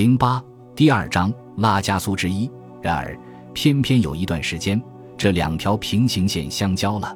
零八第二章拉加苏之一。然而，偏偏有一段时间，这两条平行线相交了。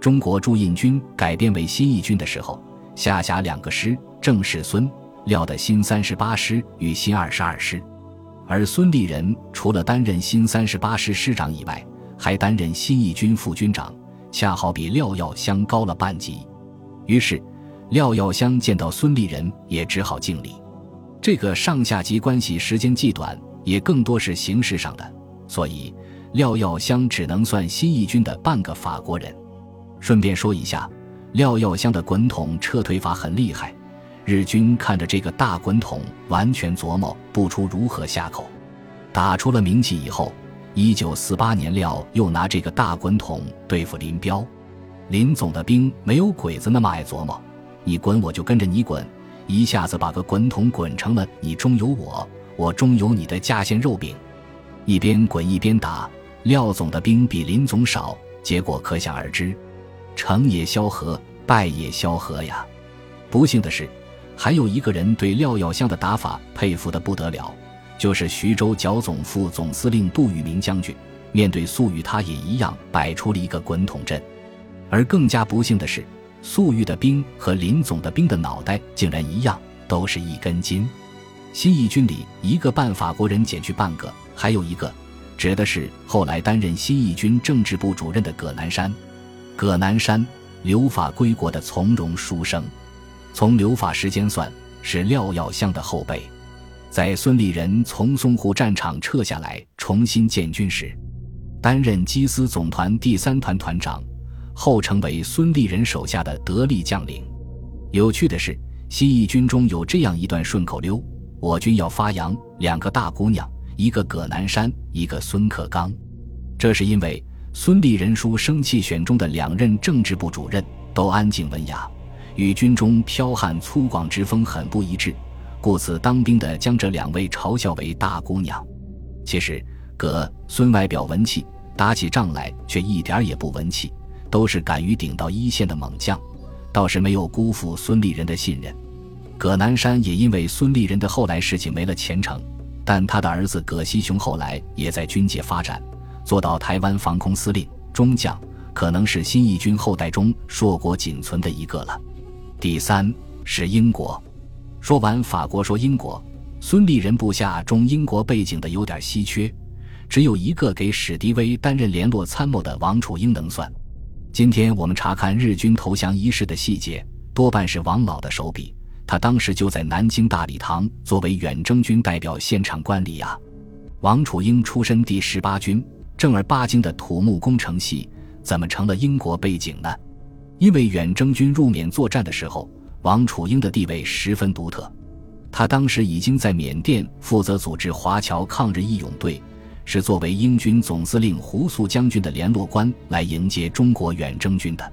中国驻印军改编为新一军的时候，下辖两个师：郑世孙、廖的新三十八师与新二十二师。而孙立人除了担任新三十八师师长以外，还担任新一军副军长，恰好比廖耀湘高了半级。于是，廖耀湘见到孙立人也只好敬礼。这个上下级关系时间既短，也更多是形式上的，所以廖耀湘只能算新一军的半个法国人。顺便说一下，廖耀湘的滚筒撤退法很厉害，日军看着这个大滚筒，完全琢磨不出如何下口。打出了名气以后，一九四八年廖又拿这个大滚筒对付林彪，林总的兵没有鬼子那么爱琢磨，你滚我就跟着你滚。一下子把个滚筒滚成了你中有我，我中有你的架线肉饼，一边滚一边打。廖总的兵比林总少，结果可想而知，成也萧何，败也萧何呀。不幸的是，还有一个人对廖耀湘的打法佩服的不得了，就是徐州剿总副总司令杜聿明将军。面对粟裕，他也一样摆出了一个滚筒阵。而更加不幸的是。粟裕的兵和林总的兵的脑袋竟然一样，都是一根筋。新一军里一个半法国人减去半个，还有一个，指的是后来担任新一军政治部主任的葛南山。葛南山留法归国的从容书生，从留法时间算，是廖耀湘的后辈。在孙立人从淞沪战场撤下来，重新建军时，担任缉私总团第三团团长。后成为孙立人手下的得力将领。有趣的是，新一军中有这样一段顺口溜：“我军要发扬两个大姑娘，一个葛南山，一个孙克刚。”这是因为孙立人书生气选中的两任政治部主任都安静文雅，与军中剽悍粗犷之风很不一致，故此当兵的将这两位嘲笑为大姑娘。其实，葛孙外表文气，打起仗来却一点也不文气。都是敢于顶到一线的猛将，倒是没有辜负孙立人的信任。葛南山也因为孙立人的后来事情没了前程，但他的儿子葛西雄后来也在军界发展，做到台湾防空司令中将，可能是新一军后代中硕果仅存的一个了。第三是英国。说完法国，说英国，孙立人部下中英国背景的有点稀缺，只有一个给史迪威担任联络参谋的王楚英能算。今天我们查看日军投降仪式的细节，多半是王老的手笔。他当时就在南京大礼堂作为远征军代表现场观礼呀。王楚英出身第十八军，正儿八经的土木工程系，怎么成了英国背景呢？因为远征军入缅作战的时候，王楚英的地位十分独特。他当时已经在缅甸负责组织华侨抗日义勇队。是作为英军总司令胡素将军的联络官来迎接中国远征军的，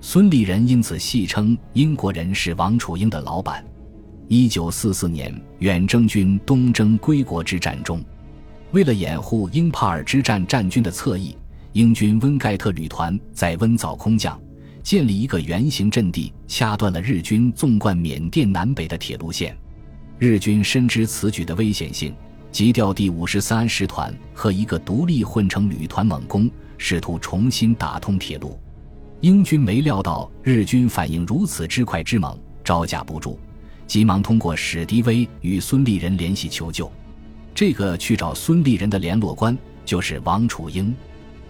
孙立人因此戏称英国人是王楚英的老板。一九四四年远征军东征归国之战中，为了掩护英帕尔之战战军的侧翼，英军温盖特旅团在温早空降，建立一个圆形阵地，掐断了日军纵贯缅甸南北的铁路线。日军深知此举的危险性。急调第五十三师团和一个独立混成旅团猛攻，试图重新打通铁路。英军没料到日军反应如此之快之猛，招架不住，急忙通过史迪威与孙立人联系求救。这个去找孙立人的联络官就是王楚英。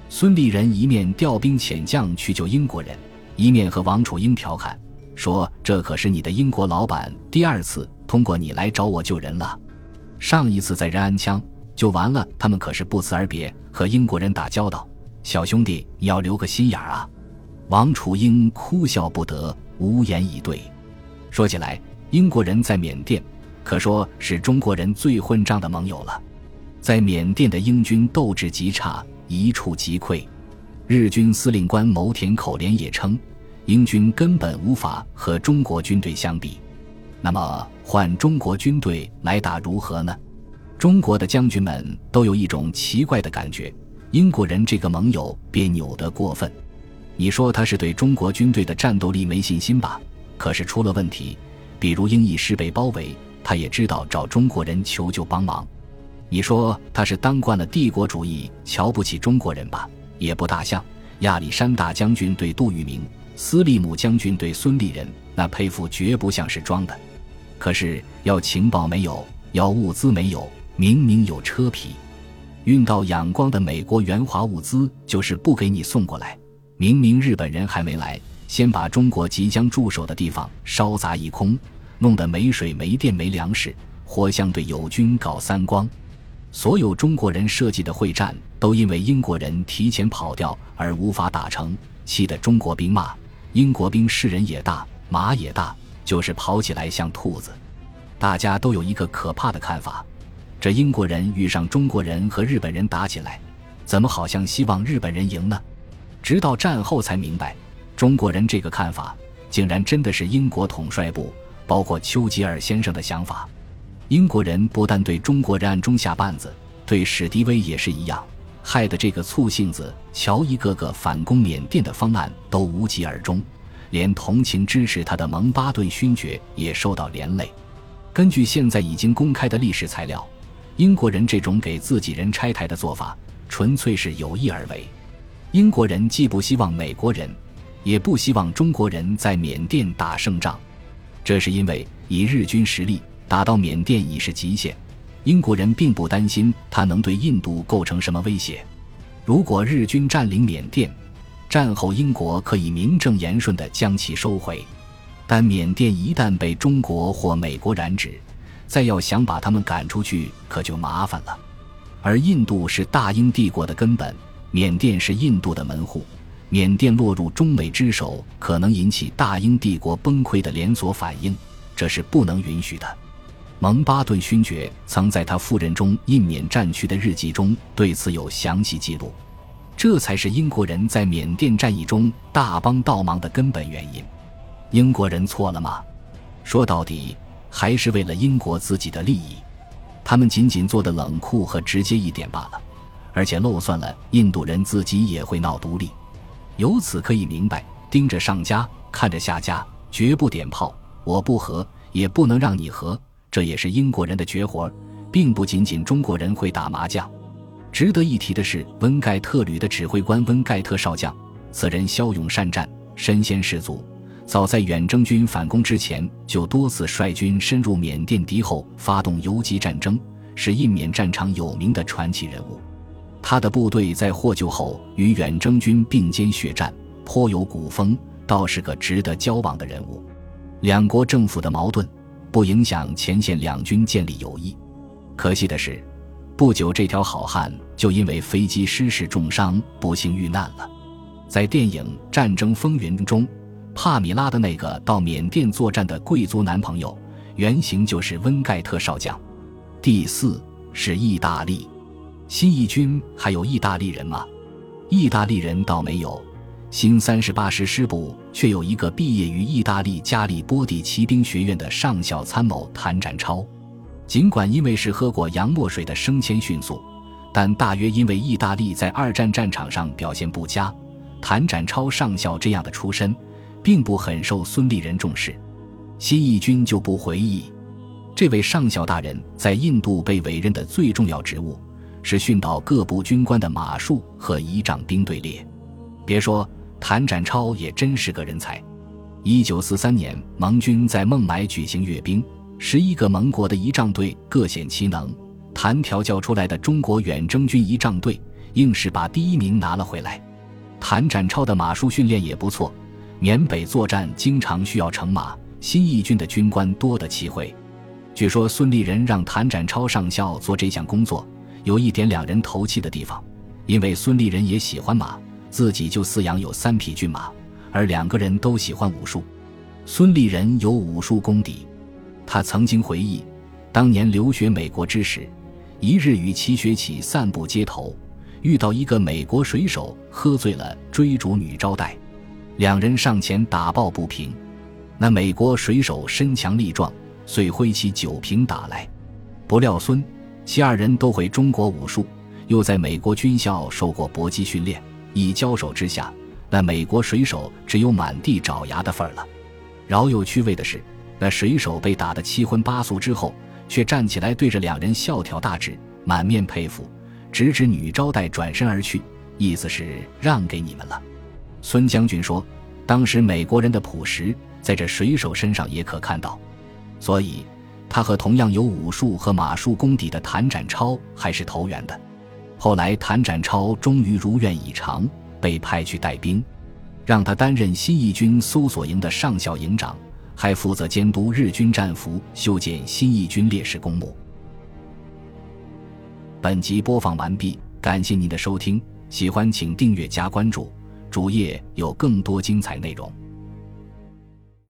孙立人一面调兵遣将去救英国人，一面和王楚英调侃说：“这可是你的英国老板第二次通过你来找我救人了。”上一次在仁安枪就完了，他们可是不辞而别和英国人打交道。小兄弟，你要留个心眼儿啊！王楚英哭笑不得，无言以对。说起来，英国人在缅甸可说是中国人最混账的盟友了。在缅甸的英军斗志极差，一触即溃。日军司令官牟田口连也称，英军根本无法和中国军队相比。那么换中国军队来打如何呢？中国的将军们都有一种奇怪的感觉：英国人这个盟友别扭得过分。你说他是对中国军队的战斗力没信心吧？可是出了问题，比如英一师被包围，他也知道找中国人求救帮忙。你说他是当惯了帝国主义，瞧不起中国人吧？也不大像。亚历山大将军对杜聿明，斯利姆将军对孙立人，那佩服绝不像是装的。可是要情报没有，要物资没有，明明有车皮，运到仰光的美国援华物资就是不给你送过来。明明日本人还没来，先把中国即将驻守的地方烧砸一空，弄得没水、没电、没粮食，活像对友军搞三光。所有中国人设计的会战都因为英国人提前跑掉而无法打成，气得中国兵骂英国兵是人也大，马也大，就是跑起来像兔子。大家都有一个可怕的看法：这英国人遇上中国人和日本人打起来，怎么好像希望日本人赢呢？直到战后才明白，中国人这个看法竟然真的是英国统帅部，包括丘吉尔先生的想法。英国人不但对中国人暗中下绊子，对史迪威也是一样，害得这个醋性子乔一个个反攻缅甸的方案都无疾而终，连同情支持他的蒙巴顿勋爵也受到连累。根据现在已经公开的历史材料，英国人这种给自己人拆台的做法，纯粹是有意而为。英国人既不希望美国人，也不希望中国人在缅甸打胜仗，这是因为以日军实力打到缅甸已是极限。英国人并不担心他能对印度构成什么威胁。如果日军占领缅甸，战后英国可以名正言顺地将其收回。但缅甸一旦被中国或美国染指，再要想把他们赶出去，可就麻烦了。而印度是大英帝国的根本。缅甸是印度的门户，缅甸落入中美之手，可能引起大英帝国崩溃的连锁反应，这是不能允许的。蒙巴顿勋爵曾在他夫人中印缅战区的日记中对此有详细记录，这才是英国人在缅甸战役中大帮倒忙的根本原因。英国人错了吗？说到底，还是为了英国自己的利益，他们仅仅做的冷酷和直接一点罢了。而且漏算了，印度人自己也会闹独立，由此可以明白，盯着上家，看着下家，绝不点炮，我不和，也不能让你和，这也是英国人的绝活，并不仅仅中国人会打麻将。值得一提的是，温盖特旅的指挥官温盖特少将，此人骁勇善战，身先士卒，早在远征军反攻之前，就多次率军深入缅甸敌后，发动游击战争，是印缅战场有名的传奇人物。他的部队在获救后与远征军并肩血战，颇有古风，倒是个值得交往的人物。两国政府的矛盾不影响前线两军建立友谊。可惜的是，不久这条好汉就因为飞机失事重伤，不幸遇难了。在电影《战争风云》中，帕米拉的那个到缅甸作战的贵族男朋友，原型就是温盖特少将。第四是意大利。新义军还有意大利人吗？意大利人倒没有，新三十八师师部却有一个毕业于意大利加里波第骑兵学院的上校参谋谭展超。尽管因为是喝过洋墨水的升迁迅速，但大约因为意大利在二战战场上表现不佳，谭展超上校这样的出身，并不很受孙立人重视。新义军就不回忆，这位上校大人在印度被委任的最重要职务。是训导各部军官的马术和仪仗兵队列。别说谭展超也真是个人才。一九四三年，盟军在孟买举行阅兵，十一个盟国的仪仗队各显其能。谭调教出来的中国远征军仪仗队，硬是把第一名拿了回来。谭展超的马术训练也不错。缅北作战经常需要乘马，新义军的军官多得奇会。据说孙立人让谭展超上校做这项工作。有一点两人投契的地方，因为孙立人也喜欢马，自己就饲养有三匹骏马，而两个人都喜欢武术。孙立人有武术功底，他曾经回忆，当年留学美国之时，一日与齐学启散步街头，遇到一个美国水手喝醉了追逐女招待，两人上前打抱不平，那美国水手身强力壮，遂挥起酒瓶打来，不料孙。其二人都会中国武术，又在美国军校受过搏击训练，一交手之下，那美国水手只有满地找牙的份儿了。饶有趣味的是，那水手被打得七荤八素之后，却站起来对着两人笑挑大指，满面佩服，直指女招待转身而去，意思是让给你们了。孙将军说：“当时美国人的朴实，在这水手身上也可看到，所以他和同样有武术和马术功底的谭展超还是投缘的。后来，谭展超终于如愿以偿，被派去带兵。”让他担任新一军搜索营的上校营长，还负责监督日军战俘、修建新义军烈士公墓。本集播放完毕，感谢您的收听，喜欢请订阅加关注，主页有更多精彩内容。